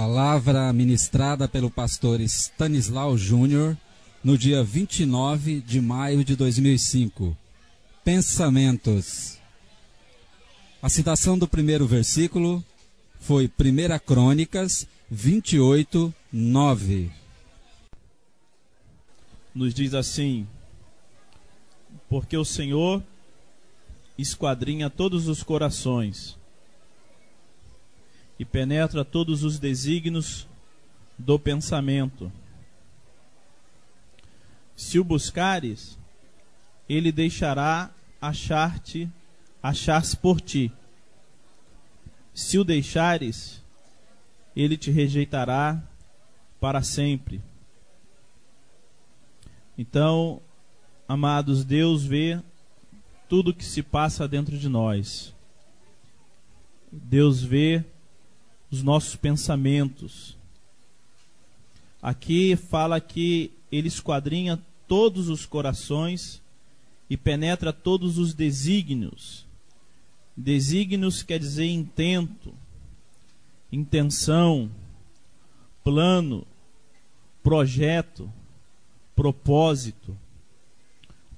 Palavra ministrada pelo pastor Stanislau Júnior no dia 29 de maio de 2005. Pensamentos. A citação do primeiro versículo foi 1 Crônicas 28, 9. Nos diz assim: Porque o Senhor esquadrinha todos os corações e penetra todos os desígnios do pensamento. Se o buscares, ele deixará achar-te, achar-se por ti. Se o deixares, ele te rejeitará para sempre. Então, amados, Deus vê tudo que se passa dentro de nós. Deus vê os nossos pensamentos. Aqui fala que ele esquadrinha todos os corações e penetra todos os desígnios. Desígnios quer dizer intento, intenção, plano, projeto, propósito.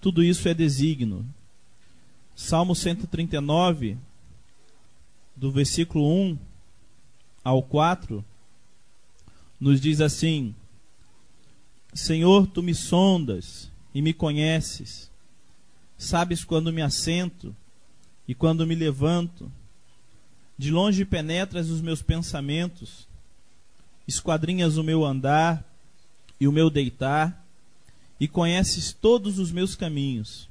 Tudo isso é desígnio. Salmo 139, do versículo 1 ao 4, nos diz assim: Senhor, tu me sondas e me conheces, sabes quando me assento e quando me levanto, de longe penetras os meus pensamentos, esquadrinhas o meu andar e o meu deitar, e conheces todos os meus caminhos.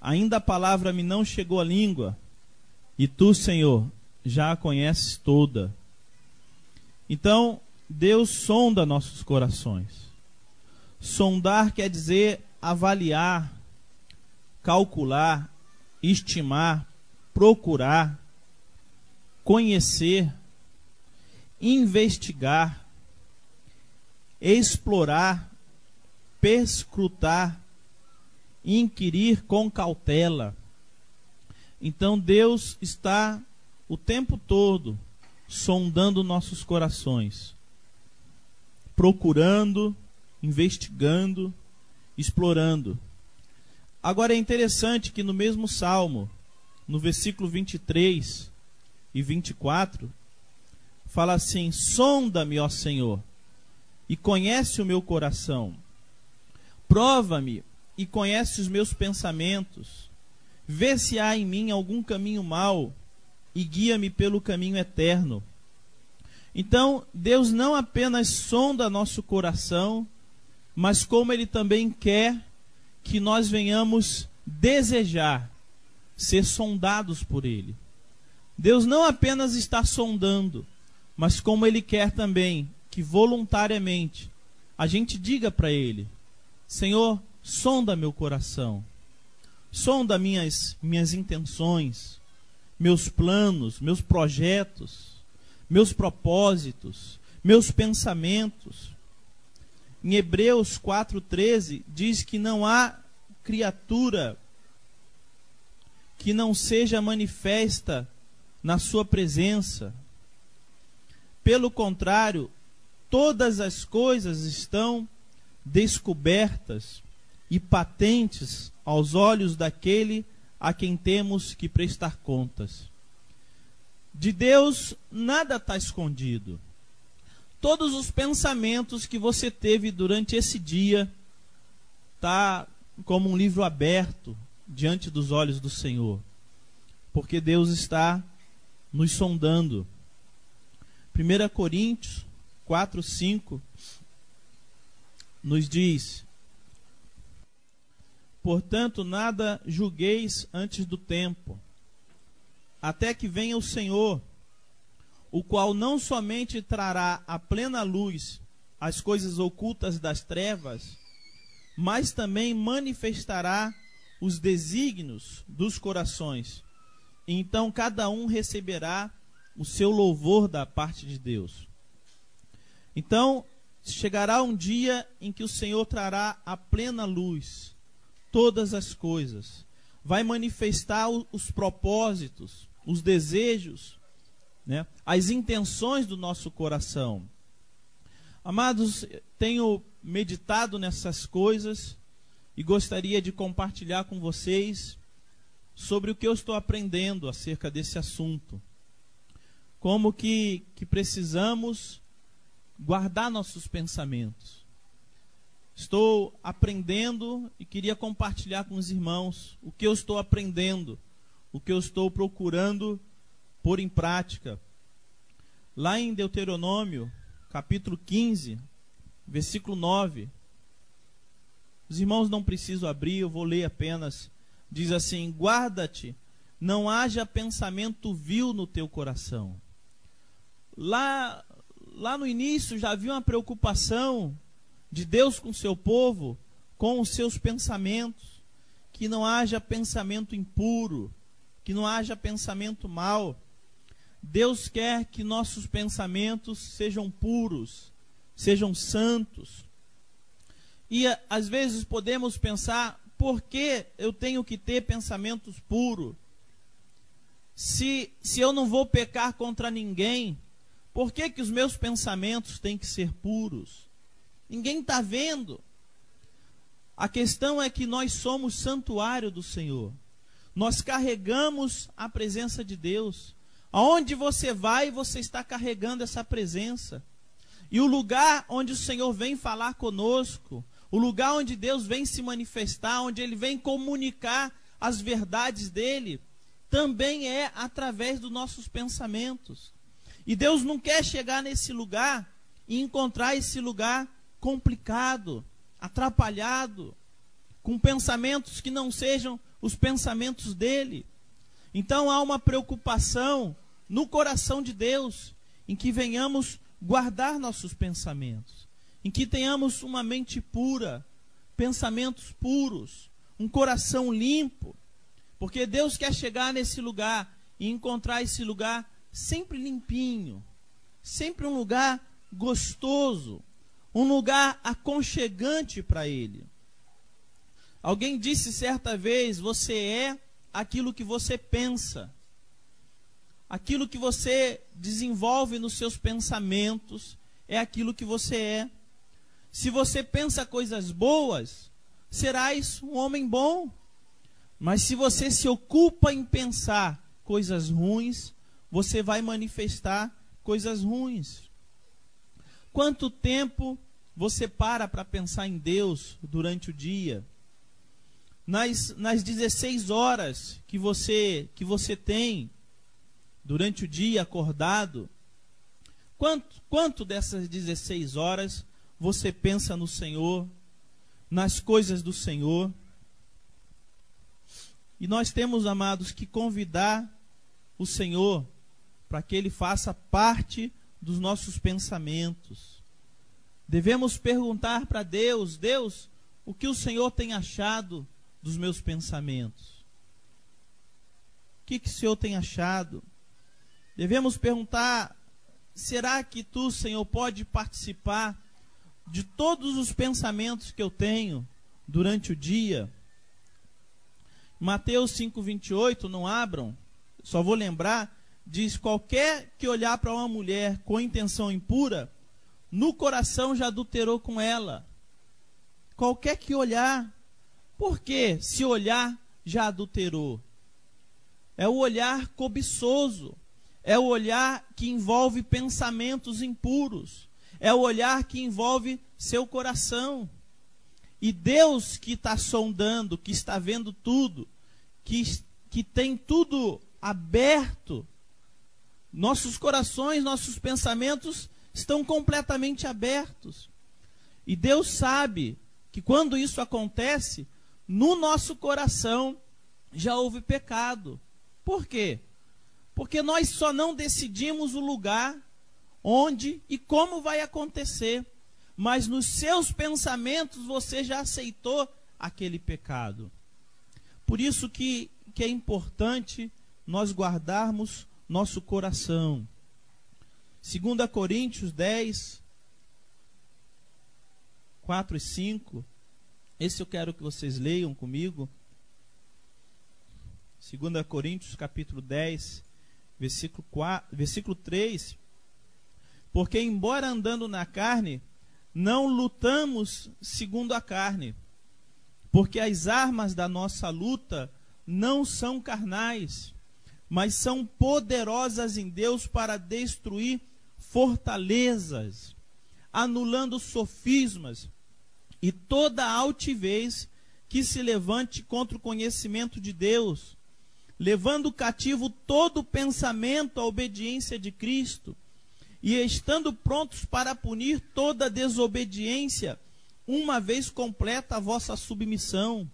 Ainda a palavra me não chegou à língua, e tu, Senhor, já a conheces toda. Então, Deus sonda nossos corações. Sondar quer dizer avaliar, calcular, estimar, procurar, conhecer, investigar, explorar, perscrutar, inquirir com cautela. Então Deus está o tempo todo sondando nossos corações, procurando, investigando, explorando. Agora é interessante que no mesmo salmo, no versículo 23 e 24, fala assim: Sonda-me, ó Senhor, e conhece o meu coração. Prova-me e conhece os meus pensamentos. Vê se há em mim algum caminho mau e guia-me pelo caminho eterno. Então, Deus não apenas sonda nosso coração, mas como Ele também quer que nós venhamos desejar ser sondados por Ele. Deus não apenas está sondando, mas como Ele quer também que voluntariamente a gente diga para Ele: Senhor, sonda meu coração, sonda minhas, minhas intenções, meus planos, meus projetos, meus propósitos, meus pensamentos. Em Hebreus 4,13 diz que não há criatura que não seja manifesta na sua presença. Pelo contrário, todas as coisas estão descobertas e patentes aos olhos daquele a quem temos que prestar contas. De Deus nada está escondido. Todos os pensamentos que você teve durante esse dia tá como um livro aberto diante dos olhos do Senhor, porque Deus está nos sondando. 1 Coríntios 4, 5 nos diz: Portanto, nada julgueis antes do tempo, até que venha o Senhor, o qual não somente trará a plena luz as coisas ocultas das trevas, mas também manifestará os desígnios dos corações. Então cada um receberá o seu louvor da parte de Deus. Então chegará um dia em que o Senhor trará a plena luz todas as coisas, vai manifestar os propósitos, os desejos né? as intenções do nosso coração. Amados, tenho meditado nessas coisas e gostaria de compartilhar com vocês sobre o que eu estou aprendendo acerca desse assunto. Como que, que precisamos guardar nossos pensamentos. Estou aprendendo e queria compartilhar com os irmãos o que eu estou aprendendo, o que eu estou procurando pôr em prática. Lá em Deuteronômio, capítulo 15, versículo 9. Os irmãos não precisam abrir, eu vou ler apenas. Diz assim: Guarda-te, não haja pensamento vil no teu coração. Lá, lá no início já havia uma preocupação de Deus com seu povo, com os seus pensamentos, que não haja pensamento impuro, que não haja pensamento mau. Deus quer que nossos pensamentos sejam puros, sejam santos. E às vezes podemos pensar, por que eu tenho que ter pensamentos puros? Se, se eu não vou pecar contra ninguém, por que, que os meus pensamentos têm que ser puros? Ninguém está vendo. A questão é que nós somos santuário do Senhor. Nós carregamos a presença de Deus. Aonde você vai, você está carregando essa presença. E o lugar onde o Senhor vem falar conosco, o lugar onde Deus vem se manifestar, onde Ele vem comunicar as verdades dele, também é através dos nossos pensamentos. E Deus não quer chegar nesse lugar e encontrar esse lugar complicado, atrapalhado, com pensamentos que não sejam os pensamentos dele. Então há uma preocupação no coração de Deus, em que venhamos guardar nossos pensamentos, em que tenhamos uma mente pura, pensamentos puros, um coração limpo, porque Deus quer chegar nesse lugar e encontrar esse lugar sempre limpinho, sempre um lugar gostoso, um lugar aconchegante para Ele. Alguém disse certa vez: você é aquilo que você pensa aquilo que você desenvolve nos seus pensamentos é aquilo que você é. Se você pensa coisas boas, serás um homem bom. Mas se você se ocupa em pensar coisas ruins, você vai manifestar coisas ruins. Quanto tempo você para para pensar em Deus durante o dia? Nas, nas 16 horas que você, que você tem, durante o dia acordado, quanto, quanto dessas 16 horas você pensa no Senhor, nas coisas do Senhor? E nós temos, amados, que convidar o Senhor para que Ele faça parte dos nossos pensamentos. Devemos perguntar para Deus: Deus, o que o Senhor tem achado dos meus pensamentos? O que, que o Senhor tem achado? Devemos perguntar: será que tu, Senhor, pode participar de todos os pensamentos que eu tenho durante o dia? Mateus 5:28, não abram. Só vou lembrar, diz: qualquer que olhar para uma mulher com intenção impura, no coração já adulterou com ela. Qualquer que olhar, por quê? Se olhar já adulterou. É o olhar cobiçoso é o olhar que envolve pensamentos impuros, é o olhar que envolve seu coração. E Deus que está sondando, que está vendo tudo, que, que tem tudo aberto, nossos corações, nossos pensamentos estão completamente abertos. E Deus sabe que quando isso acontece, no nosso coração já houve pecado. Por quê? Porque nós só não decidimos o lugar, onde e como vai acontecer. Mas nos seus pensamentos você já aceitou aquele pecado. Por isso que, que é importante nós guardarmos nosso coração. 2 Coríntios 10, 4 e 5. Esse eu quero que vocês leiam comigo. 2 Coríntios capítulo 10, versículo, 4, versículo 3. Porque, embora andando na carne, não lutamos segundo a carne. Porque as armas da nossa luta não são carnais, mas são poderosas em Deus para destruir fortalezas, anulando sofismas e toda altivez que se levante contra o conhecimento de Deus, levando cativo todo pensamento à obediência de Cristo, e estando prontos para punir toda desobediência, uma vez completa a vossa submissão.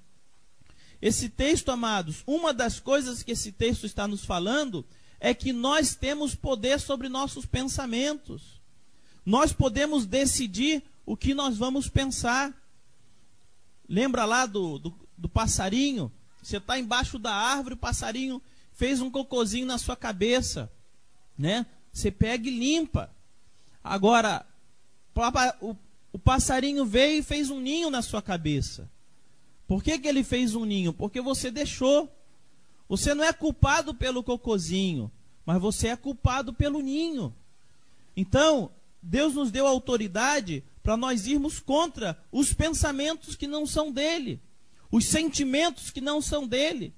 Esse texto, amados, uma das coisas que esse texto está nos falando é que nós temos poder sobre nossos pensamentos. Nós podemos decidir o que nós vamos pensar. Lembra lá do, do, do passarinho? Você está embaixo da árvore, o passarinho fez um cocôzinho na sua cabeça, né? Você pega e limpa. Agora, o, o passarinho veio e fez um ninho na sua cabeça. Por que, que ele fez um ninho? Porque você deixou. Você não é culpado pelo cocôzinho, mas você é culpado pelo ninho. Então, Deus nos deu autoridade para nós irmos contra os pensamentos que não são dele, os sentimentos que não são dele,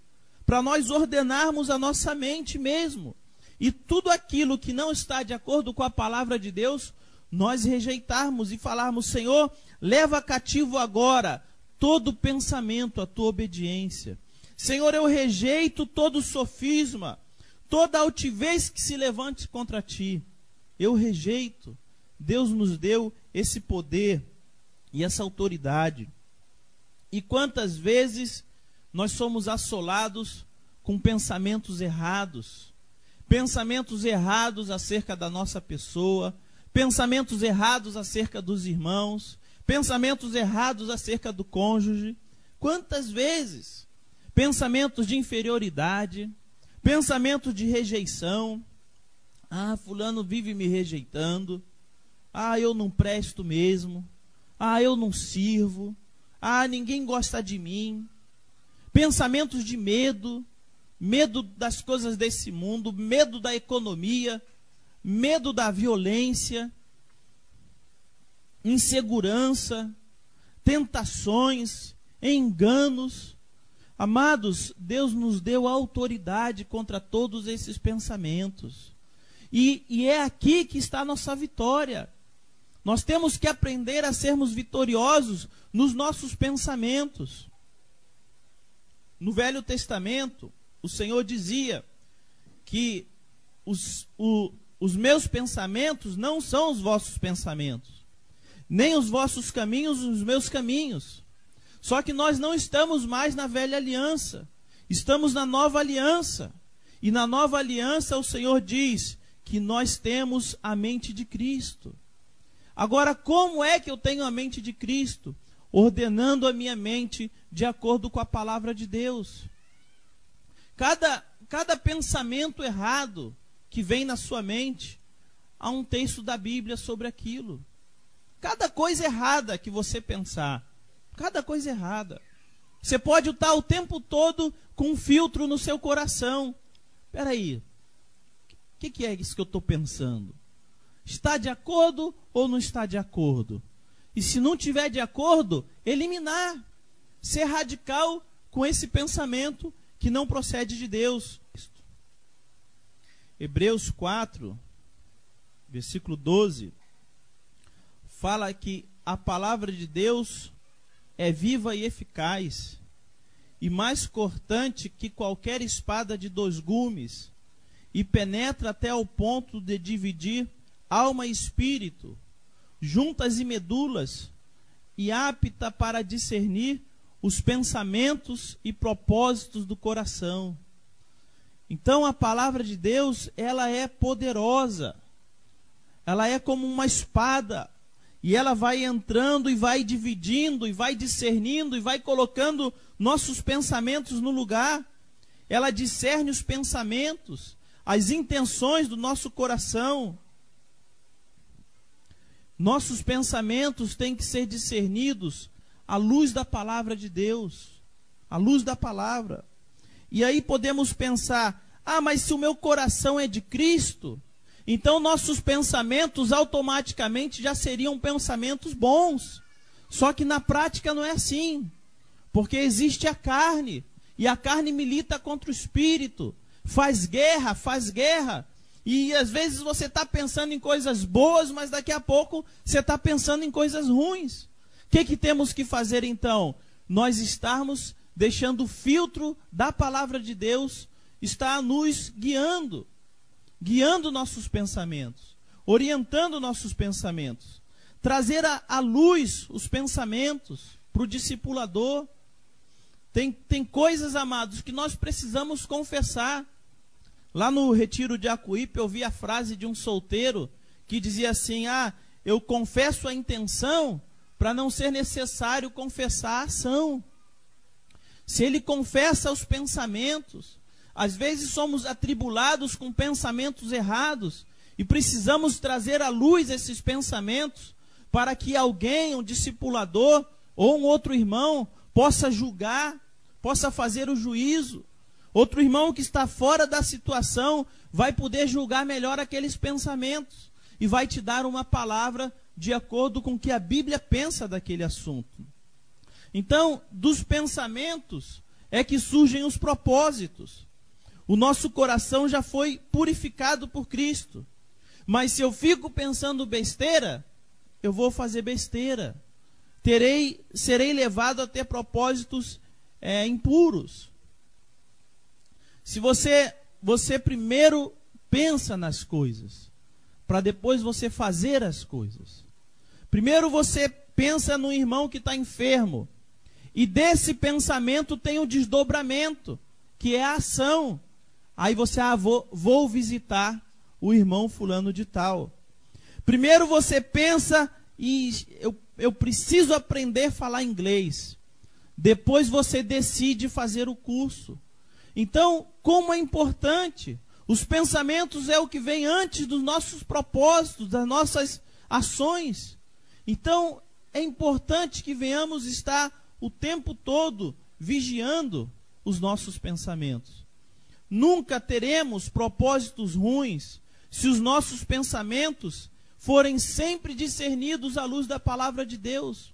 para nós ordenarmos a nossa mente mesmo. E tudo aquilo que não está de acordo com a palavra de Deus, nós rejeitarmos e falarmos: Senhor, leva cativo agora todo pensamento à tua obediência. Senhor, eu rejeito todo sofisma, toda altivez que se levante contra ti. Eu rejeito. Deus nos deu esse poder e essa autoridade. E quantas vezes nós somos assolados com pensamentos errados, pensamentos errados acerca da nossa pessoa, pensamentos errados acerca dos irmãos, pensamentos errados acerca do cônjuge. Quantas vezes? Pensamentos de inferioridade, pensamentos de rejeição. Ah, Fulano vive me rejeitando. Ah, eu não presto mesmo. Ah, eu não sirvo. Ah, ninguém gosta de mim. Pensamentos de medo, medo das coisas desse mundo, medo da economia, medo da violência, insegurança, tentações, enganos. Amados, Deus nos deu autoridade contra todos esses pensamentos. E, e, é aqui que está a nossa vitória. Nós temos que aprender a sermos vitoriosos nos nossos pensamentos. No Velho Testamento, o Senhor dizia que os, o, os meus pensamentos não são os vossos pensamentos, nem os vossos caminhos os meus caminhos. Só que nós não estamos mais na velha aliança, estamos na nova aliança. E na nova aliança o Senhor diz que nós temos a mente de Cristo. Agora, como é que eu tenho a mente de Cristo? Ordenando a minha mente de acordo com a palavra de Deus. Cada, cada pensamento errado que vem na sua mente, há um texto da Bíblia sobre aquilo. Cada coisa errada que você pensar, cada coisa errada. Você pode estar o tempo todo com um filtro no seu coração. Espera aí, o que, que é isso que eu estou pensando? Está de acordo ou não está de acordo? E se não tiver de acordo, eliminar. Ser radical com esse pensamento que não procede de Deus. Hebreus 4, versículo 12, fala que a palavra de Deus é viva e eficaz, e mais cortante que qualquer espada de dois gumes, e penetra até ao ponto de dividir alma e espírito, juntas e medulas, e apta para discernir os pensamentos e propósitos do coração. Então a palavra de Deus, ela é poderosa. Ela é como uma espada, e ela vai entrando e vai dividindo e vai discernindo e vai colocando nossos pensamentos no lugar. Ela discerne os pensamentos, as intenções do nosso coração. Nossos pensamentos têm que ser discernidos à luz da palavra de Deus, à luz da palavra. E aí podemos pensar: Ah, mas se o meu coração é de Cristo, então nossos pensamentos automaticamente já seriam pensamentos bons. Só que na prática não é assim. Porque existe a carne, e a carne milita contra o espírito, faz guerra, faz guerra. E às vezes você está pensando em coisas boas, mas daqui a pouco você está pensando em coisas ruins. O que, que temos que fazer então? Nós estarmos deixando o filtro da palavra de Deus está nos guiando, guiando nossos pensamentos, orientando nossos pensamentos, trazer à luz os pensamentos para o discipulador. Tem, tem coisas, amados, que nós precisamos confessar. Lá no retiro de Acuípe, eu vi a frase de um solteiro que dizia assim: Ah, eu confesso a intenção para não ser necessário confessar a ação. Se ele confessa os pensamentos, às vezes somos atribulados com pensamentos errados e precisamos trazer à luz esses pensamentos para que alguém, um discipulador ou um outro irmão, possa julgar, possa fazer o juízo. Outro irmão que está fora da situação vai poder julgar melhor aqueles pensamentos e vai te dar uma palavra de acordo com o que a Bíblia pensa daquele assunto. Então, dos pensamentos é que surgem os propósitos. O nosso coração já foi purificado por Cristo. Mas se eu fico pensando besteira, eu vou fazer besteira. Terei, serei levado a ter propósitos é, impuros. Se você, você primeiro pensa nas coisas, para depois você fazer as coisas. Primeiro você pensa no irmão que está enfermo, e desse pensamento tem o desdobramento, que é a ação. Aí você, ah, vou, vou visitar o irmão fulano de tal. Primeiro você pensa e eu, eu preciso aprender a falar inglês. Depois você decide fazer o curso. Então, como é importante, os pensamentos é o que vem antes dos nossos propósitos, das nossas ações. Então, é importante que venhamos estar o tempo todo vigiando os nossos pensamentos. Nunca teremos propósitos ruins se os nossos pensamentos forem sempre discernidos à luz da palavra de Deus.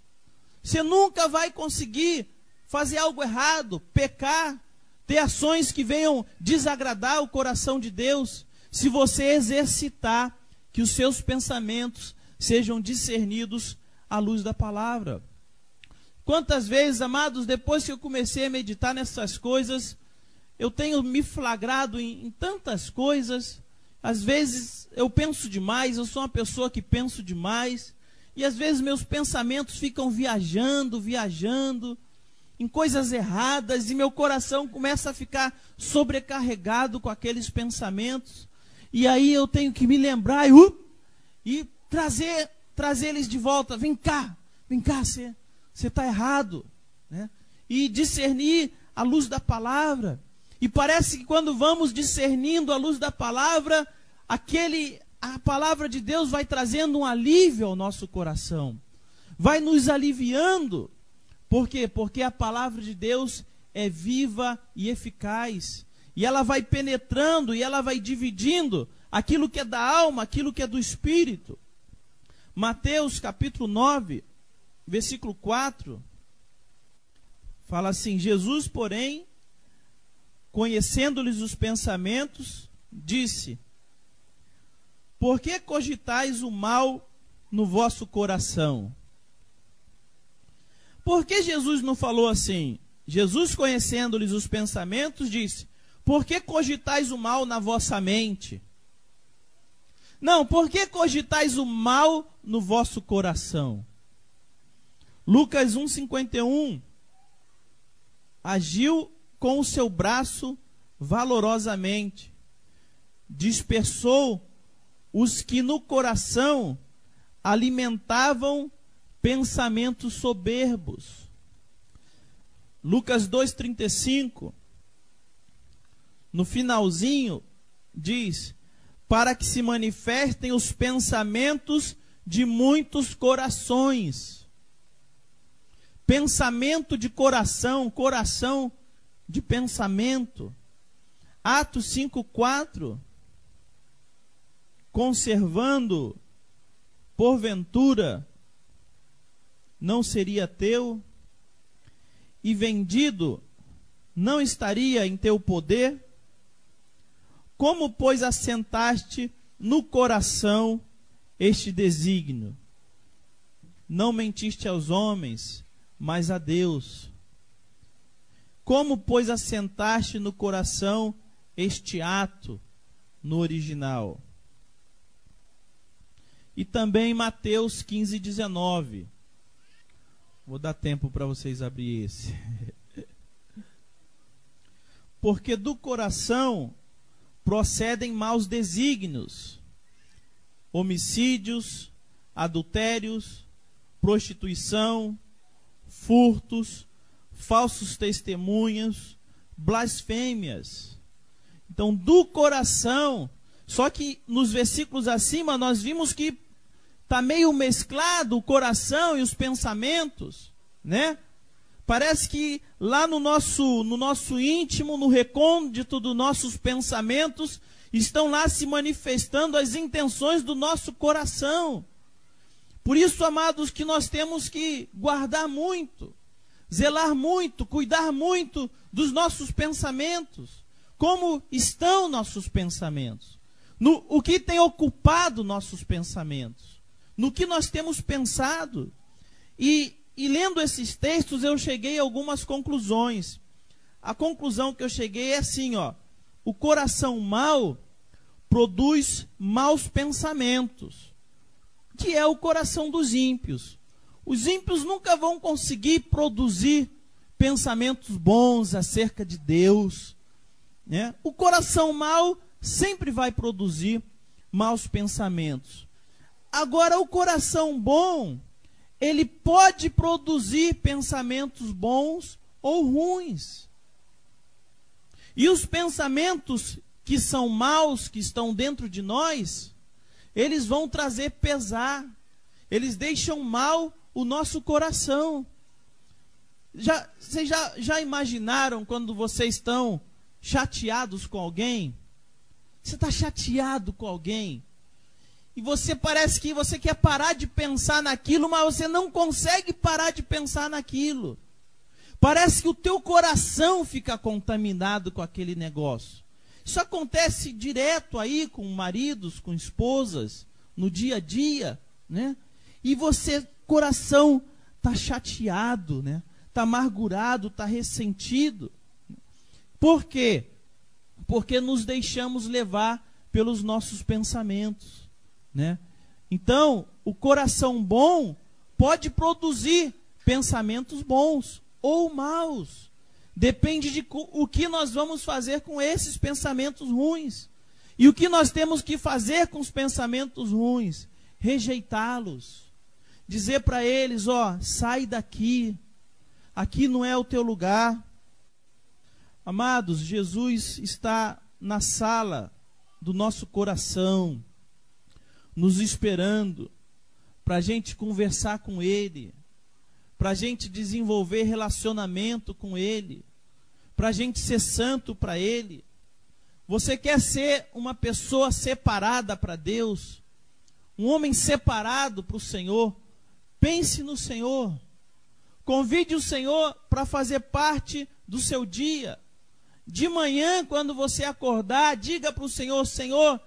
Você nunca vai conseguir fazer algo errado, pecar, ter ações que venham desagradar o coração de Deus, se você exercitar que os seus pensamentos sejam discernidos à luz da palavra. Quantas vezes, amados, depois que eu comecei a meditar nessas coisas, eu tenho me flagrado em, em tantas coisas. Às vezes eu penso demais, eu sou uma pessoa que penso demais. E às vezes meus pensamentos ficam viajando, viajando em coisas erradas e meu coração começa a ficar sobrecarregado com aqueles pensamentos. E aí eu tenho que me lembrar e, uh, e trazer, trazer eles de volta. Vem cá, vem cá, você está errado. Né? E discernir a luz da palavra. E parece que quando vamos discernindo a luz da palavra, aquele a palavra de Deus vai trazendo um alívio ao nosso coração. Vai nos aliviando. Por quê? Porque a palavra de Deus é viva e eficaz. E ela vai penetrando e ela vai dividindo aquilo que é da alma, aquilo que é do espírito. Mateus capítulo 9, versículo 4, fala assim: Jesus, porém, conhecendo-lhes os pensamentos, disse: Por que cogitais o mal no vosso coração? Por que Jesus não falou assim? Jesus, conhecendo-lhes os pensamentos, disse: Por que cogitais o mal na vossa mente? Não, por que cogitais o mal no vosso coração? Lucas 1,51 agiu com o seu braço valorosamente, dispersou os que no coração alimentavam pensamentos soberbos. Lucas 2,35, no finalzinho, diz: Para que se manifestem os pensamentos de muitos corações. Pensamento de coração, coração de pensamento. Atos 5:4 conservando porventura não seria teu e vendido não estaria em teu poder? Como, pois, assentaste no coração este desígnio? Não mentiste aos homens, mas a Deus. Como, pois, assentaste no coração este ato no original? E também Mateus 15, 19. Vou dar tempo para vocês abrir esse. Porque do coração procedem maus desígnios, homicídios, adultérios, prostituição, furtos, falsos testemunhos, blasfêmias. Então, do coração, só que nos versículos acima nós vimos que está meio mesclado o coração e os pensamentos, né? Parece que lá no nosso, no nosso íntimo, no recôndito dos nossos pensamentos, estão lá se manifestando as intenções do nosso coração. Por isso, amados, que nós temos que guardar muito, zelar muito, cuidar muito dos nossos pensamentos. Como estão nossos pensamentos? No, o que tem ocupado nossos pensamentos? No que nós temos pensado? E e lendo esses textos, eu cheguei a algumas conclusões. A conclusão que eu cheguei é assim, ó: o coração mau produz maus pensamentos, que é o coração dos ímpios. Os ímpios nunca vão conseguir produzir pensamentos bons acerca de Deus. Né? O coração mau sempre vai produzir maus pensamentos. Agora, o coração bom ele pode produzir pensamentos bons ou ruins. E os pensamentos que são maus, que estão dentro de nós, eles vão trazer pesar, eles deixam mal o nosso coração. Já, vocês já, já imaginaram quando vocês estão chateados com alguém? Você está chateado com alguém? E você parece que você quer parar de pensar naquilo, mas você não consegue parar de pensar naquilo. Parece que o teu coração fica contaminado com aquele negócio. Isso acontece direto aí com maridos, com esposas, no dia a dia, né? E você, coração, tá chateado, né? Tá amargurado, tá ressentido. Por quê? Porque nos deixamos levar pelos nossos pensamentos. Né? Então, o coração bom pode produzir pensamentos bons ou maus. Depende de o que nós vamos fazer com esses pensamentos ruins. E o que nós temos que fazer com os pensamentos ruins? Rejeitá-los. Dizer para eles: ó, sai daqui. Aqui não é o teu lugar. Amados, Jesus está na sala do nosso coração nos esperando para a gente conversar com Ele, para a gente desenvolver relacionamento com Ele, para a gente ser santo para Ele. Você quer ser uma pessoa separada para Deus, um homem separado para o Senhor? Pense no Senhor. Convide o Senhor para fazer parte do seu dia. De manhã, quando você acordar, diga para o Senhor: Senhor,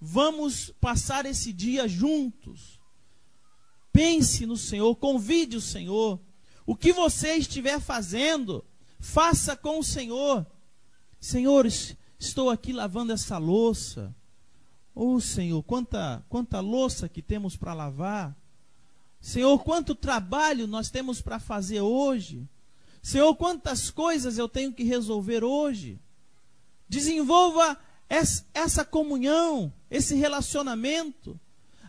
Vamos passar esse dia juntos. Pense no Senhor, convide o Senhor. O que você estiver fazendo, faça com o Senhor. Senhor, estou aqui lavando essa louça. Oh, Senhor, quanta, quanta louça que temos para lavar. Senhor, quanto trabalho nós temos para fazer hoje. Senhor, quantas coisas eu tenho que resolver hoje. Desenvolva essa comunhão, esse relacionamento.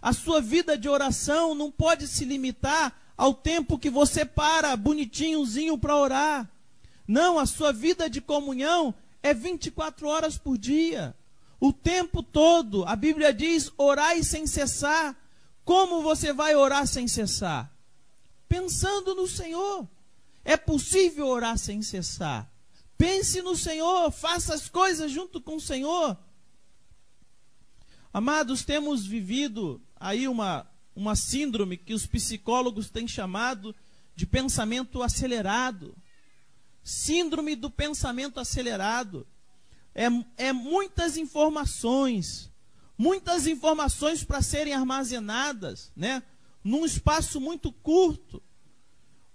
A sua vida de oração não pode se limitar ao tempo que você para bonitinhozinho para orar. Não, a sua vida de comunhão é 24 horas por dia. O tempo todo. A Bíblia diz: orai sem cessar. Como você vai orar sem cessar? Pensando no Senhor. É possível orar sem cessar. Pense no Senhor, faça as coisas junto com o Senhor. Amados, temos vivido aí uma, uma síndrome que os psicólogos têm chamado de pensamento acelerado. Síndrome do pensamento acelerado. É, é muitas informações, muitas informações para serem armazenadas, né? Num espaço muito curto.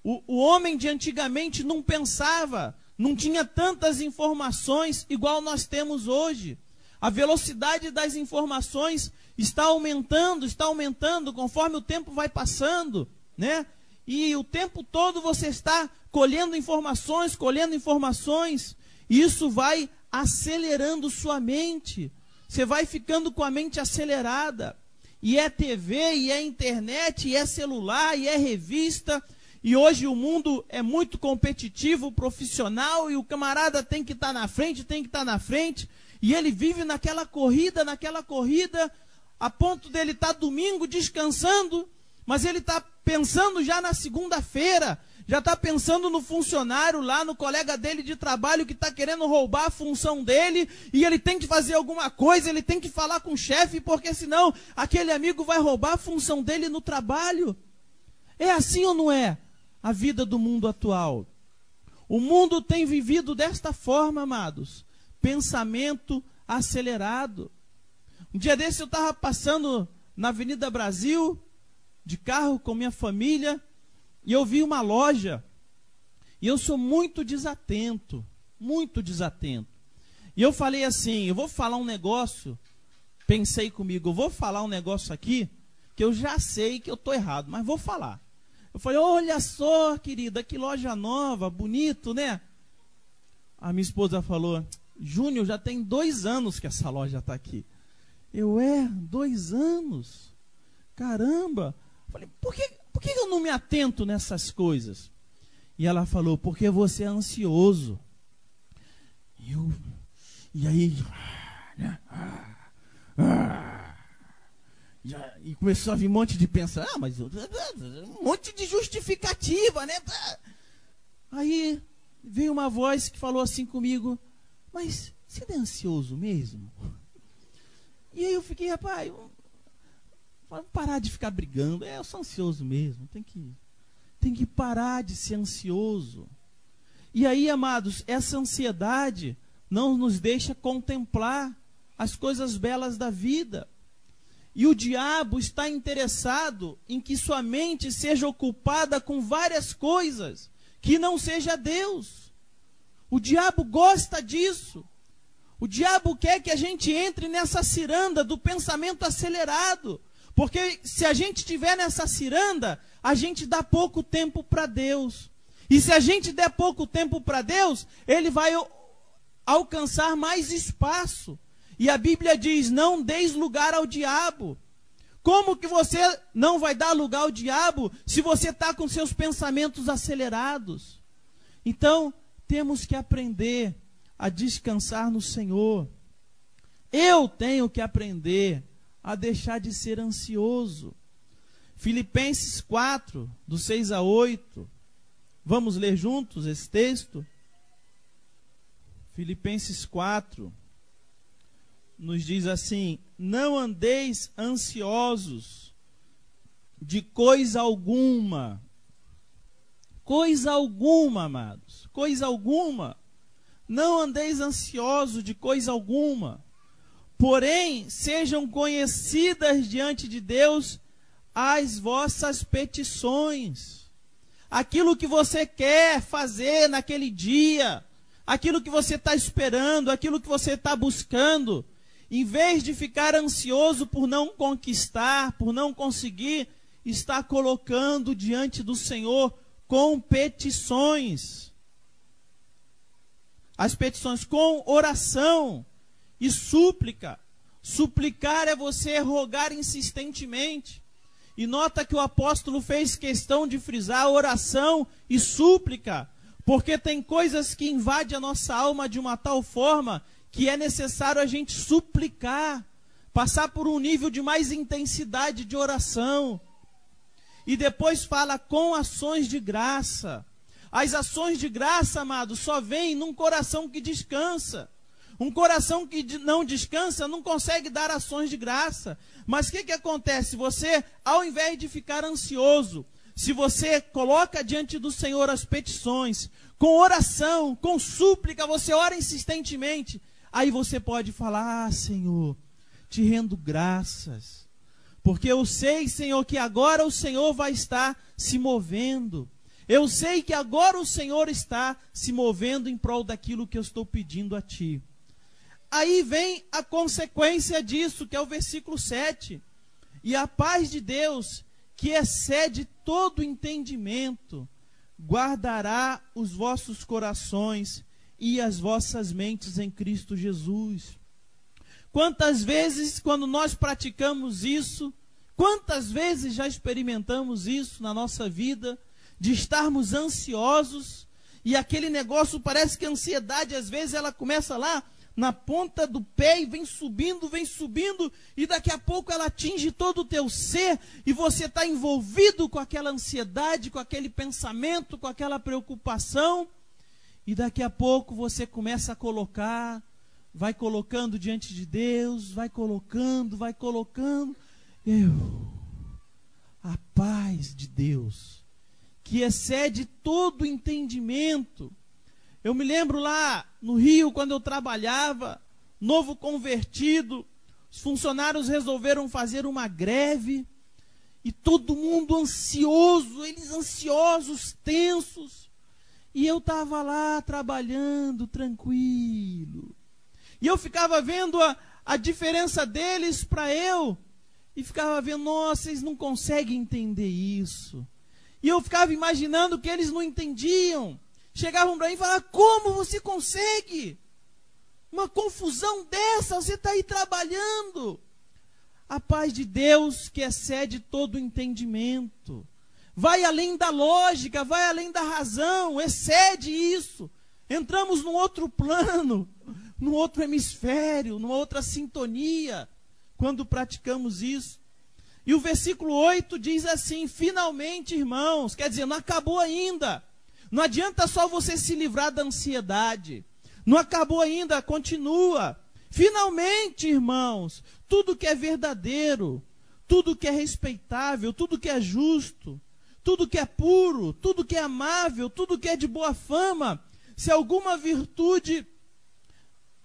O, o homem de antigamente não pensava, não tinha tantas informações igual nós temos hoje. A velocidade das informações está aumentando, está aumentando conforme o tempo vai passando, né? E o tempo todo você está colhendo informações, colhendo informações, e isso vai acelerando sua mente. Você vai ficando com a mente acelerada. E é TV, e é internet, e é celular, e é revista, e hoje o mundo é muito competitivo, profissional, e o camarada tem que estar tá na frente, tem que estar tá na frente, e ele vive naquela corrida, naquela corrida, a ponto dele estar tá domingo descansando, mas ele está pensando já na segunda-feira, já está pensando no funcionário lá, no colega dele de trabalho que está querendo roubar a função dele, e ele tem que fazer alguma coisa, ele tem que falar com o chefe, porque senão aquele amigo vai roubar a função dele no trabalho. É assim ou não é? a vida do mundo atual. O mundo tem vivido desta forma, amados. Pensamento acelerado. Um dia desse eu estava passando na Avenida Brasil, de carro com minha família, e eu vi uma loja. E eu sou muito desatento, muito desatento. E eu falei assim: eu vou falar um negócio. Pensei comigo, eu vou falar um negócio aqui que eu já sei que eu estou errado, mas vou falar. Eu falei, olha só, querida, que loja nova, bonito, né? A minha esposa falou, Júnior, já tem dois anos que essa loja está aqui. Eu, é, dois anos? Caramba! Falei, por que, por que eu não me atento nessas coisas? E ela falou, porque você é ansioso. E eu, e aí, né? e começou a vir um monte de pensar, ah, mas um monte de justificativa, né? Aí veio uma voz que falou assim comigo, mas você é ansioso mesmo? E aí eu fiquei, rapaz, parar de ficar brigando. É, eu sou ansioso mesmo, tem que, tem que parar de ser ansioso. E aí, amados, essa ansiedade não nos deixa contemplar as coisas belas da vida. E o diabo está interessado em que sua mente seja ocupada com várias coisas que não seja Deus. O diabo gosta disso. O diabo quer que a gente entre nessa ciranda do pensamento acelerado. Porque se a gente estiver nessa ciranda, a gente dá pouco tempo para Deus. E se a gente der pouco tempo para Deus, ele vai alcançar mais espaço. E a Bíblia diz: não deis lugar ao diabo. Como que você não vai dar lugar ao diabo se você está com seus pensamentos acelerados? Então, temos que aprender a descansar no Senhor. Eu tenho que aprender a deixar de ser ansioso. Filipenses 4, do 6 a 8. Vamos ler juntos esse texto? Filipenses 4, nos diz assim: Não andeis ansiosos de coisa alguma. Coisa alguma, amados. Coisa alguma. Não andeis ansiosos de coisa alguma. Porém, sejam conhecidas diante de Deus as vossas petições. Aquilo que você quer fazer naquele dia, aquilo que você está esperando, aquilo que você está buscando em vez de ficar ansioso por não conquistar, por não conseguir, está colocando diante do Senhor competições. As petições com oração e súplica. Suplicar é você rogar insistentemente. E nota que o apóstolo fez questão de frisar oração e súplica, porque tem coisas que invadem a nossa alma de uma tal forma que é necessário a gente suplicar, passar por um nível de mais intensidade de oração. E depois fala com ações de graça. As ações de graça, amado, só vêm num coração que descansa. Um coração que não descansa não consegue dar ações de graça. Mas o que, que acontece? Você, ao invés de ficar ansioso, se você coloca diante do Senhor as petições, com oração, com súplica, você ora insistentemente, aí você pode falar: Ah, Senhor, te rendo graças, porque eu sei, Senhor, que agora o Senhor vai estar se movendo. Eu sei que agora o Senhor está se movendo em prol daquilo que eu estou pedindo a Ti. Aí vem a consequência disso, que é o versículo 7. E a paz de Deus, que excede todo entendimento, guardará os vossos corações e as vossas mentes em Cristo Jesus. Quantas vezes, quando nós praticamos isso, quantas vezes já experimentamos isso na nossa vida, de estarmos ansiosos e aquele negócio parece que a ansiedade, às vezes, ela começa lá na ponta do pé e vem subindo, vem subindo, e daqui a pouco ela atinge todo o teu ser, e você está envolvido com aquela ansiedade, com aquele pensamento, com aquela preocupação, e daqui a pouco você começa a colocar, vai colocando diante de Deus, vai colocando, vai colocando, eu, a paz de Deus, que excede todo entendimento, eu me lembro lá no Rio, quando eu trabalhava, novo convertido, os funcionários resolveram fazer uma greve e todo mundo ansioso, eles ansiosos, tensos. E eu estava lá trabalhando tranquilo. E eu ficava vendo a, a diferença deles para eu. E ficava vendo, nossa, eles não conseguem entender isso. E eu ficava imaginando que eles não entendiam chegavam para mim e falavam: Como você consegue? Uma confusão dessa, você está aí trabalhando. A paz de Deus que excede todo o entendimento, vai além da lógica, vai além da razão, excede isso. Entramos num outro plano, num outro hemisfério, numa outra sintonia, quando praticamos isso. E o versículo 8 diz assim: finalmente, irmãos, quer dizer, não acabou ainda. Não adianta só você se livrar da ansiedade. Não acabou ainda, continua. Finalmente, irmãos, tudo que é verdadeiro, tudo que é respeitável, tudo que é justo, tudo que é puro, tudo que é amável, tudo que é de boa fama, se alguma virtude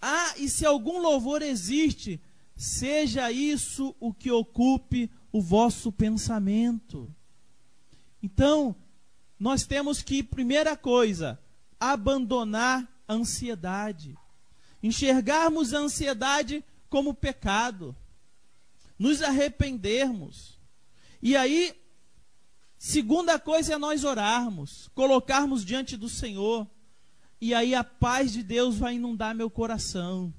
há e se algum louvor existe, seja isso o que ocupe o vosso pensamento. Então, nós temos que, primeira coisa, abandonar a ansiedade. Enxergarmos a ansiedade como pecado. Nos arrependermos. E aí, segunda coisa é nós orarmos, colocarmos diante do Senhor. E aí a paz de Deus vai inundar meu coração.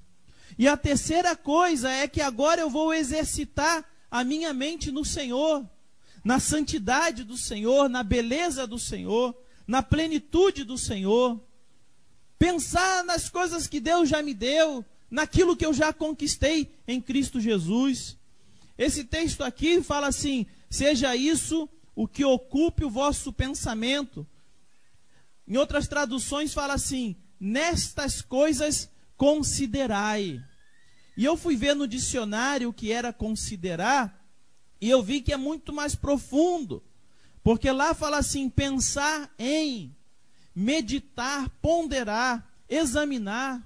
E a terceira coisa é que agora eu vou exercitar a minha mente no Senhor na santidade do Senhor, na beleza do Senhor, na plenitude do Senhor. Pensar nas coisas que Deus já me deu, naquilo que eu já conquistei em Cristo Jesus. Esse texto aqui fala assim: seja isso o que ocupe o vosso pensamento. Em outras traduções fala assim: nestas coisas considerai. E eu fui ver no dicionário o que era considerar, e eu vi que é muito mais profundo, porque lá fala assim: pensar em, meditar, ponderar, examinar,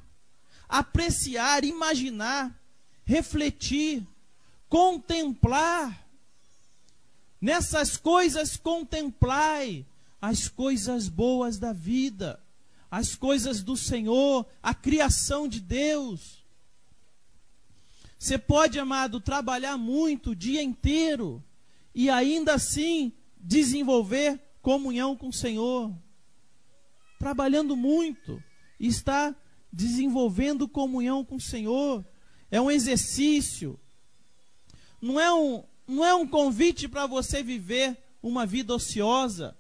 apreciar, imaginar, refletir, contemplar. Nessas coisas contemplai as coisas boas da vida, as coisas do Senhor, a criação de Deus. Você pode, amado, trabalhar muito o dia inteiro e ainda assim desenvolver comunhão com o Senhor. Trabalhando muito, está desenvolvendo comunhão com o Senhor. É um exercício. Não é um, não é um convite para você viver uma vida ociosa.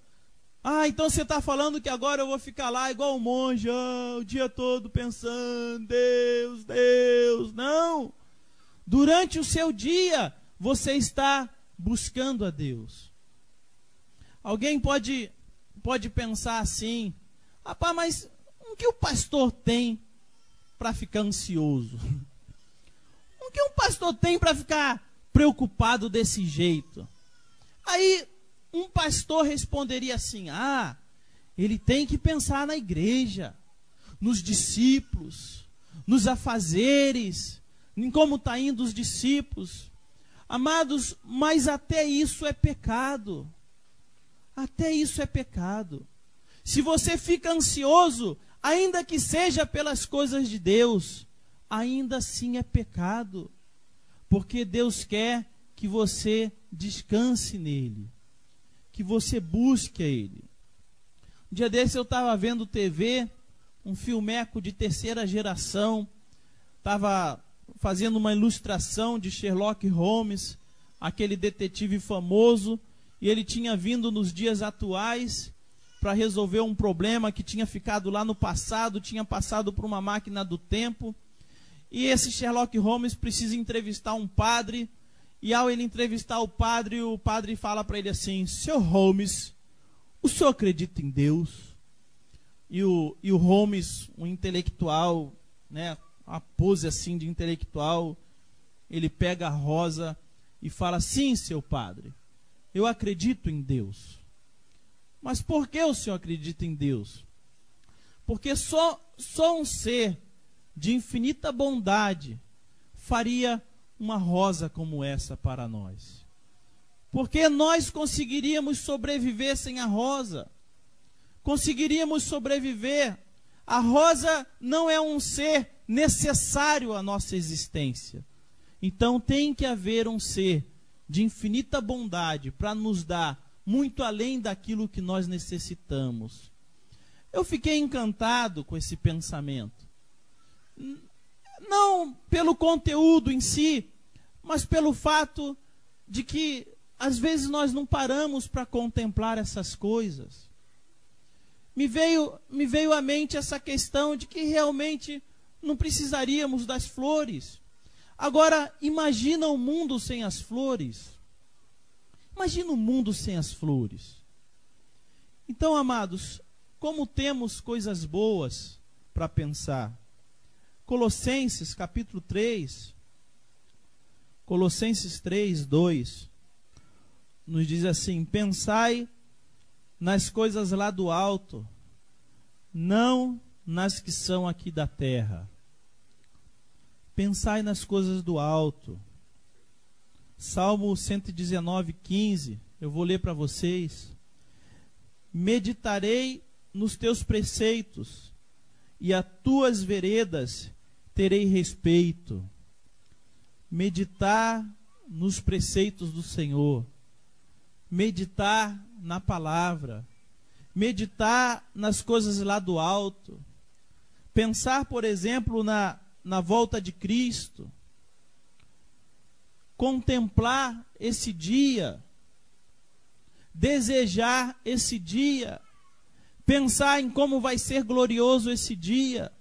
Ah, então você está falando que agora eu vou ficar lá igual um monge, ah, o dia todo pensando, Deus, Deus. Não. Durante o seu dia, você está buscando a Deus. Alguém pode, pode pensar assim: Rapaz, mas o que o pastor tem para ficar ansioso? O que um pastor tem para ficar preocupado desse jeito? Aí um pastor responderia assim: Ah, ele tem que pensar na igreja, nos discípulos, nos afazeres, em como está indo os discípulos. Amados, mas até isso é pecado. Até isso é pecado. Se você fica ansioso, ainda que seja pelas coisas de Deus, ainda assim é pecado. Porque Deus quer que você descanse nele, que você busque a ele. Um dia desse eu estava vendo TV, um filmeco de terceira geração, estava fazendo uma ilustração de Sherlock Holmes, aquele detetive famoso, e ele tinha vindo nos dias atuais para resolver um problema que tinha ficado lá no passado, tinha passado por uma máquina do tempo. E esse Sherlock Holmes precisa entrevistar um padre, e ao ele entrevistar o padre, o padre fala para ele assim: Seu Holmes, o senhor acredita em Deus? E o, e o Holmes, um intelectual, né, a pose assim de intelectual, ele pega a rosa e fala: Sim, seu padre, eu acredito em Deus. Mas por que o senhor acredita em Deus? Porque só, só um ser de infinita bondade faria uma rosa como essa para nós. Porque nós conseguiríamos sobreviver sem a rosa. Conseguiríamos sobreviver. A rosa não é um ser necessário à nossa existência. Então tem que haver um ser de infinita bondade para nos dar muito além daquilo que nós necessitamos. Eu fiquei encantado com esse pensamento. Não pelo conteúdo em si, mas pelo fato de que às vezes nós não paramos para contemplar essas coisas. Me veio, me veio à mente essa questão de que realmente não precisaríamos das flores. Agora, imagina o mundo sem as flores. Imagina o mundo sem as flores. Então, amados, como temos coisas boas para pensar. Colossenses capítulo 3, Colossenses 3, 2, nos diz assim: Pensai nas coisas lá do alto, não nas que são aqui da terra. Pensai nas coisas do alto. Salmo 119, 15. Eu vou ler para vocês. Meditarei nos teus preceitos, e a tuas veredas terei respeito. Meditar nos preceitos do Senhor. Meditar na palavra. Meditar nas coisas lá do alto. Pensar, por exemplo, na na volta de Cristo, contemplar esse dia, desejar esse dia, pensar em como vai ser glorioso esse dia,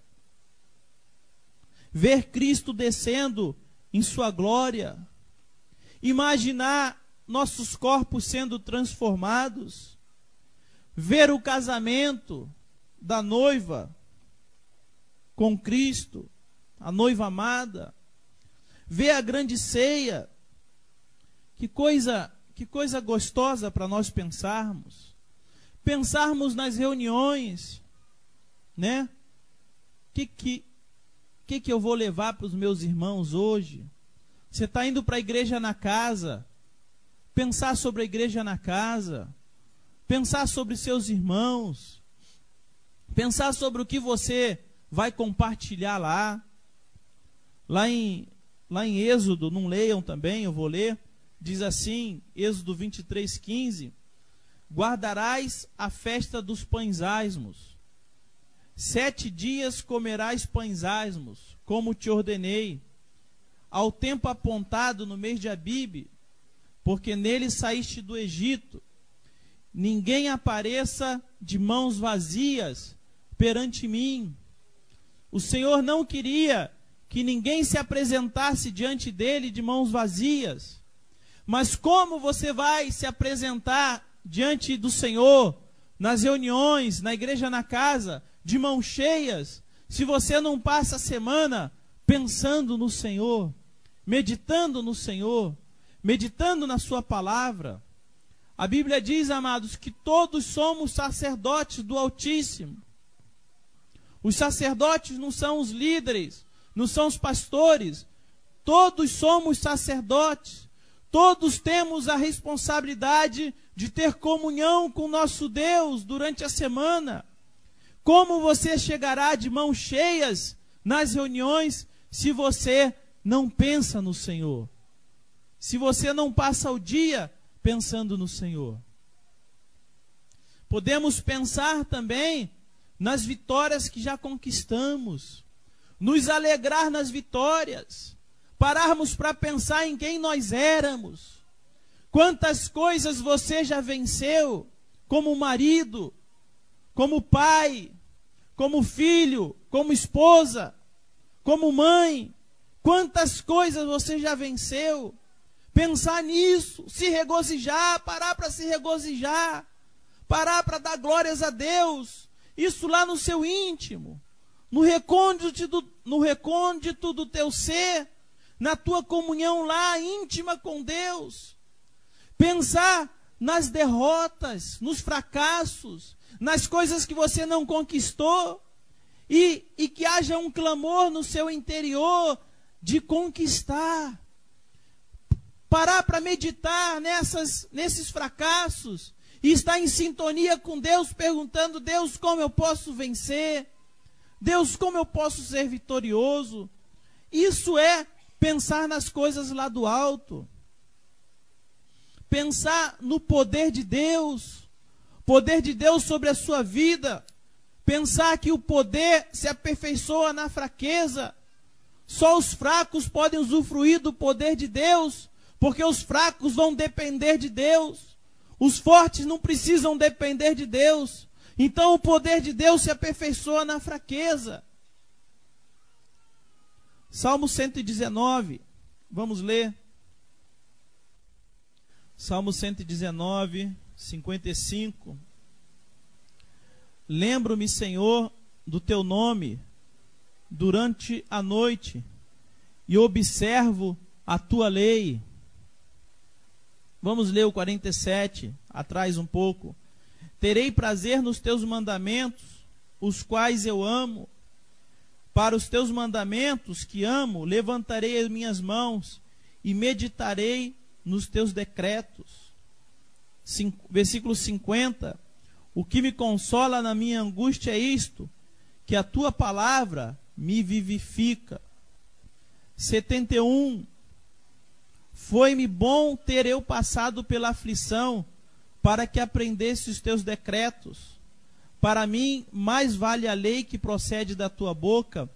ver Cristo descendo em sua glória, imaginar nossos corpos sendo transformados, ver o casamento da noiva com Cristo, a noiva amada, ver a grande ceia. Que coisa, que coisa gostosa para nós pensarmos. Pensarmos nas reuniões, né? Que que que que eu vou levar para os meus irmãos hoje? Você está indo para a igreja na casa, pensar sobre a igreja na casa, pensar sobre seus irmãos, pensar sobre o que você vai compartilhar lá. Lá em, lá em Êxodo, não leiam também, eu vou ler, diz assim, Êxodo 23, 15: Guardarás a festa dos pães asmos. Sete dias comerás pães asmos, como te ordenei, ao tempo apontado no mês de Abibe, porque nele saíste do Egito. Ninguém apareça de mãos vazias perante mim. O Senhor não queria que ninguém se apresentasse diante dele de mãos vazias. Mas como você vai se apresentar diante do Senhor nas reuniões, na igreja na casa, de mãos cheias, se você não passa a semana pensando no Senhor, meditando no Senhor, meditando na Sua palavra. A Bíblia diz, amados, que todos somos sacerdotes do Altíssimo. Os sacerdotes não são os líderes, não são os pastores. Todos somos sacerdotes. Todos temos a responsabilidade de ter comunhão com nosso Deus durante a semana. Como você chegará de mãos cheias nas reuniões se você não pensa no Senhor? Se você não passa o dia pensando no Senhor? Podemos pensar também nas vitórias que já conquistamos, nos alegrar nas vitórias, pararmos para pensar em quem nós éramos. Quantas coisas você já venceu como marido, como pai, como filho, como esposa, como mãe. Quantas coisas você já venceu? Pensar nisso, se regozijar, parar para se regozijar, parar para dar glórias a Deus, isso lá no seu íntimo, no recôndito do, no recôndito do teu ser, na tua comunhão lá íntima com Deus. Pensar nas derrotas, nos fracassos, nas coisas que você não conquistou, e, e que haja um clamor no seu interior de conquistar. Parar para meditar nessas, nesses fracassos e estar em sintonia com Deus, perguntando: Deus, como eu posso vencer? Deus, como eu posso ser vitorioso? Isso é pensar nas coisas lá do alto. Pensar no poder de Deus, poder de Deus sobre a sua vida. Pensar que o poder se aperfeiçoa na fraqueza. Só os fracos podem usufruir do poder de Deus, porque os fracos vão depender de Deus. Os fortes não precisam depender de Deus. Então o poder de Deus se aperfeiçoa na fraqueza. Salmo 119, vamos ler. Salmo 119, 55. Lembro-me, Senhor, do teu nome durante a noite e observo a tua lei. Vamos ler o 47, atrás um pouco. Terei prazer nos teus mandamentos, os quais eu amo. Para os teus mandamentos que amo, levantarei as minhas mãos e meditarei nos teus decretos. Cinco, versículo 50. O que me consola na minha angústia é isto: que a tua palavra me vivifica. 71. Foi-me bom ter eu passado pela aflição, para que aprendesse os teus decretos. Para mim, mais vale a lei que procede da tua boca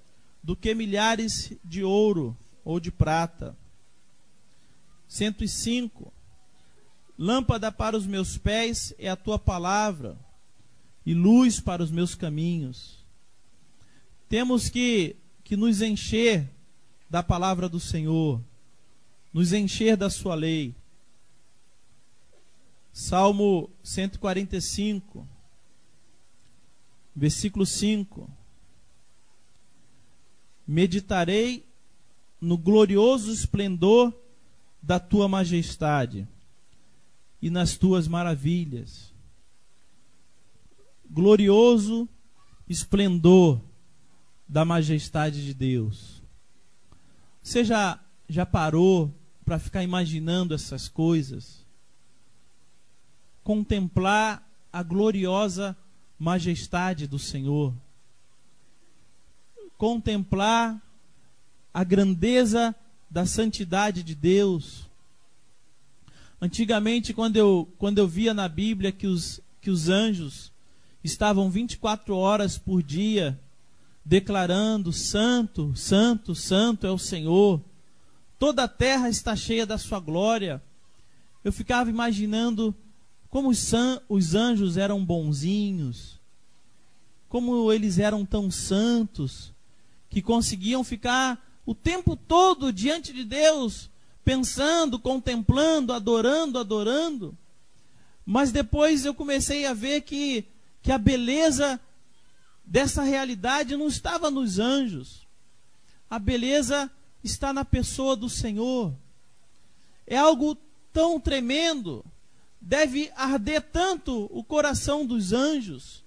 do que milhares de ouro ou de prata. 105. Lâmpada para os meus pés é a tua palavra, e luz para os meus caminhos. Temos que, que nos encher da palavra do Senhor nos encher da sua lei. Salmo 145, versículo 5. Meditarei no glorioso esplendor da tua majestade e nas tuas maravilhas. Glorioso esplendor da majestade de Deus. Você já, já parou para ficar imaginando essas coisas. Contemplar a gloriosa majestade do Senhor. Contemplar a grandeza da santidade de Deus. Antigamente, quando eu, quando eu via na Bíblia que os, que os anjos estavam 24 horas por dia declarando: Santo, Santo, Santo é o Senhor toda a terra está cheia da sua glória. Eu ficava imaginando como os, os anjos eram bonzinhos, como eles eram tão santos, que conseguiam ficar o tempo todo diante de Deus, pensando, contemplando, adorando, adorando. Mas depois eu comecei a ver que, que a beleza dessa realidade não estava nos anjos. A beleza está na pessoa do Senhor. É algo tão tremendo, deve arder tanto o coração dos anjos,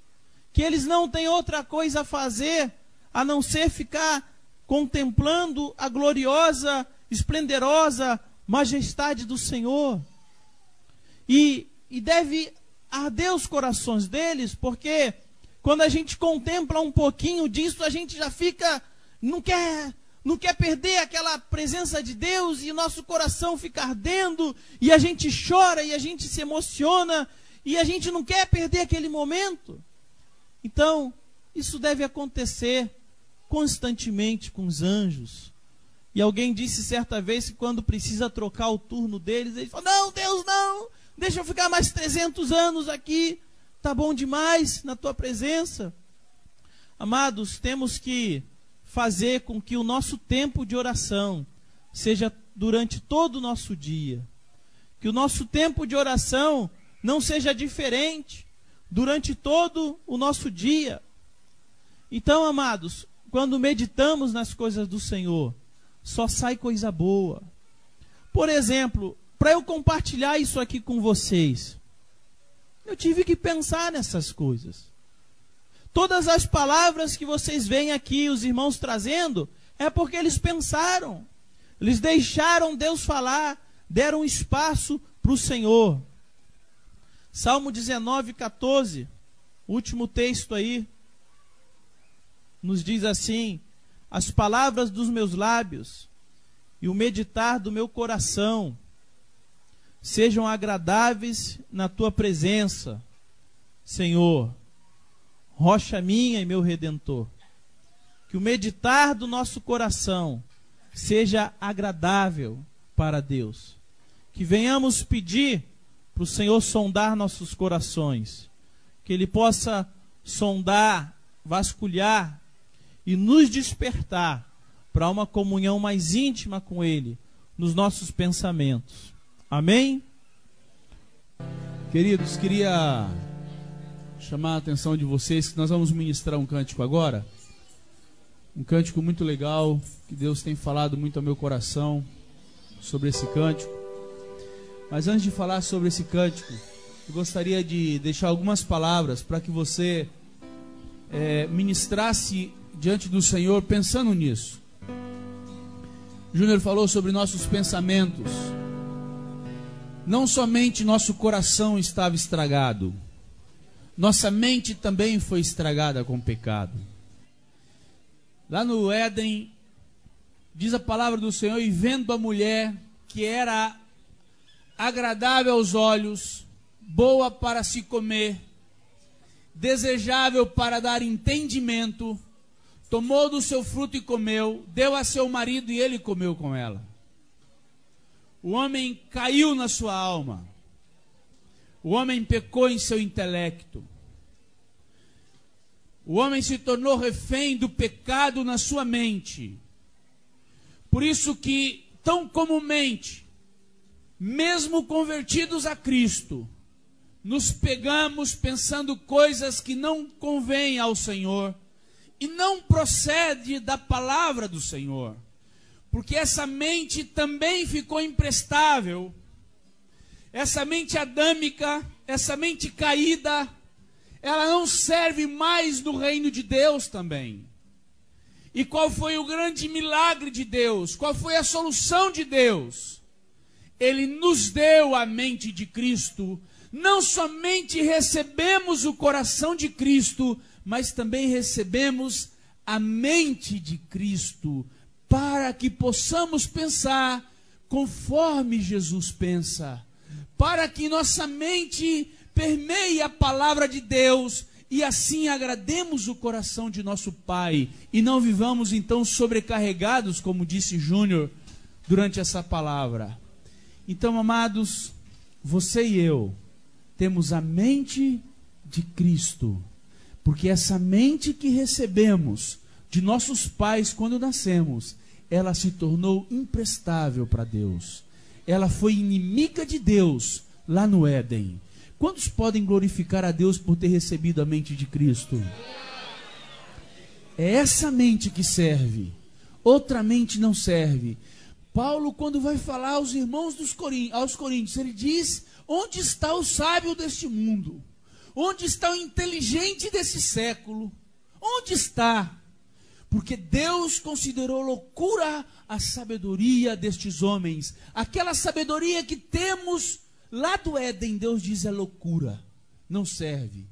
que eles não têm outra coisa a fazer a não ser ficar contemplando a gloriosa, esplendorosa majestade do Senhor. E, e deve arder os corações deles, porque quando a gente contempla um pouquinho disso, a gente já fica, não quer, não quer perder aquela presença de Deus e nosso coração fica ardendo e a gente chora e a gente se emociona e a gente não quer perder aquele momento. Então, isso deve acontecer constantemente com os anjos. E alguém disse certa vez que quando precisa trocar o turno deles, ele fala: Não, Deus, não, deixa eu ficar mais 300 anos aqui. Tá bom demais na tua presença. Amados, temos que fazer com que o nosso tempo de oração seja durante todo o nosso dia. Que o nosso tempo de oração não seja diferente durante todo o nosso dia. Então, amados, quando meditamos nas coisas do Senhor, só sai coisa boa. Por exemplo, para eu compartilhar isso aqui com vocês, eu tive que pensar nessas coisas. Todas as palavras que vocês veem aqui, os irmãos trazendo, é porque eles pensaram. Eles deixaram Deus falar, deram espaço para o Senhor. Salmo 19, 14, último texto aí, nos diz assim: As palavras dos meus lábios e o meditar do meu coração sejam agradáveis na tua presença, Senhor, rocha minha e meu redentor. Que o meditar do nosso coração seja agradável para Deus. Que venhamos pedir para o Senhor sondar nossos corações. Que Ele possa sondar, vasculhar e nos despertar para uma comunhão mais íntima com Ele nos nossos pensamentos. Amém? Queridos, queria chamar a atenção de vocês que nós vamos ministrar um cântico agora. Um cântico muito legal, que Deus tem falado muito ao meu coração sobre esse cântico. Mas antes de falar sobre esse cântico, eu gostaria de deixar algumas palavras para que você é, ministrasse diante do Senhor pensando nisso. Júnior falou sobre nossos pensamentos não somente nosso coração estava estragado, nossa mente também foi estragada com o pecado. Lá no Éden, diz a palavra do Senhor, e vendo a mulher que era agradável aos olhos, boa para se comer, desejável para dar entendimento, tomou do seu fruto e comeu, deu a seu marido e ele comeu com ela. O homem caiu na sua alma. O homem pecou em seu intelecto. O homem se tornou refém do pecado na sua mente. Por isso que tão comumente, mesmo convertidos a Cristo, nos pegamos pensando coisas que não convêm ao Senhor e não procede da palavra do Senhor porque essa mente também ficou imprestável. Essa mente adâmica, essa mente caída, ela não serve mais no reino de Deus também. E qual foi o grande milagre de Deus? Qual foi a solução de Deus? Ele nos deu a mente de Cristo. Não somente recebemos o coração de Cristo, mas também recebemos a mente de Cristo para que possamos pensar conforme Jesus pensa, para que nossa mente permeie a palavra de Deus e assim agrademos o coração de nosso Pai e não vivamos então sobrecarregados, como disse Júnior durante essa palavra. Então, amados, você e eu temos a mente de Cristo, porque essa mente que recebemos de nossos pais quando nascemos, ela se tornou imprestável para Deus. Ela foi inimiga de Deus lá no Éden. Quantos podem glorificar a Deus por ter recebido a mente de Cristo? É essa mente que serve, outra mente não serve. Paulo, quando vai falar aos irmãos dos aos Coríntios, ele diz: Onde está o sábio deste mundo? Onde está o inteligente desse século? Onde está? Porque Deus considerou loucura a sabedoria destes homens. Aquela sabedoria que temos lá do Éden, Deus diz é loucura, não serve.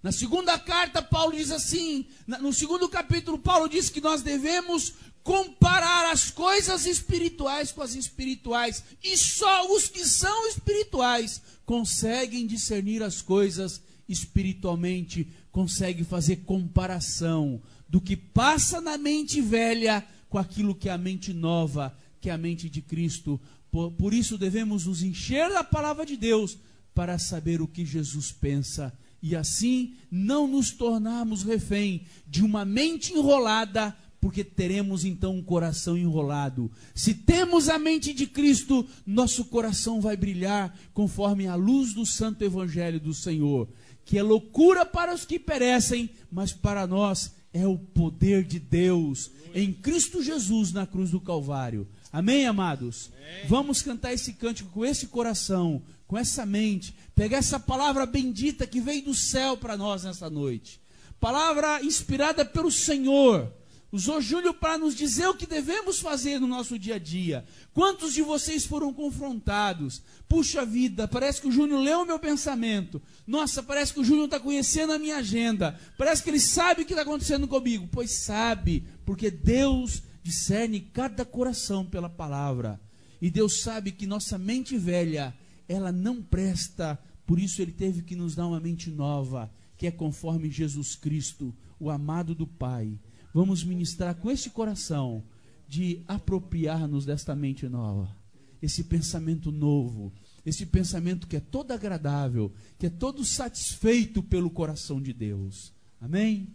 Na segunda carta, Paulo diz assim: no segundo capítulo, Paulo diz que nós devemos comparar as coisas espirituais com as espirituais, e só os que são espirituais conseguem discernir as coisas espiritualmente, conseguem fazer comparação do que passa na mente velha com aquilo que é a mente nova, que é a mente de Cristo. Por, por isso devemos nos encher da palavra de Deus para saber o que Jesus pensa e assim não nos tornarmos refém de uma mente enrolada, porque teremos então um coração enrolado. Se temos a mente de Cristo, nosso coração vai brilhar conforme a luz do santo evangelho do Senhor, que é loucura para os que perecem, mas para nós é o poder de Deus em Cristo Jesus na cruz do Calvário. Amém, amados? Amém. Vamos cantar esse cântico com esse coração, com essa mente, pegar essa palavra bendita que veio do céu para nós nessa noite. Palavra inspirada pelo Senhor. Usou Júlio para nos dizer o que devemos fazer no nosso dia a dia. Quantos de vocês foram confrontados? Puxa vida, parece que o Júnior leu o meu pensamento. Nossa, parece que o Júnior está conhecendo a minha agenda. Parece que ele sabe o que está acontecendo comigo. Pois sabe, porque Deus discerne cada coração pela palavra. E Deus sabe que nossa mente velha ela não presta, por isso ele teve que nos dar uma mente nova, que é conforme Jesus Cristo, o amado do Pai. Vamos ministrar com esse coração de apropriar-nos desta mente nova, esse pensamento novo, esse pensamento que é todo agradável, que é todo satisfeito pelo coração de Deus. Amém?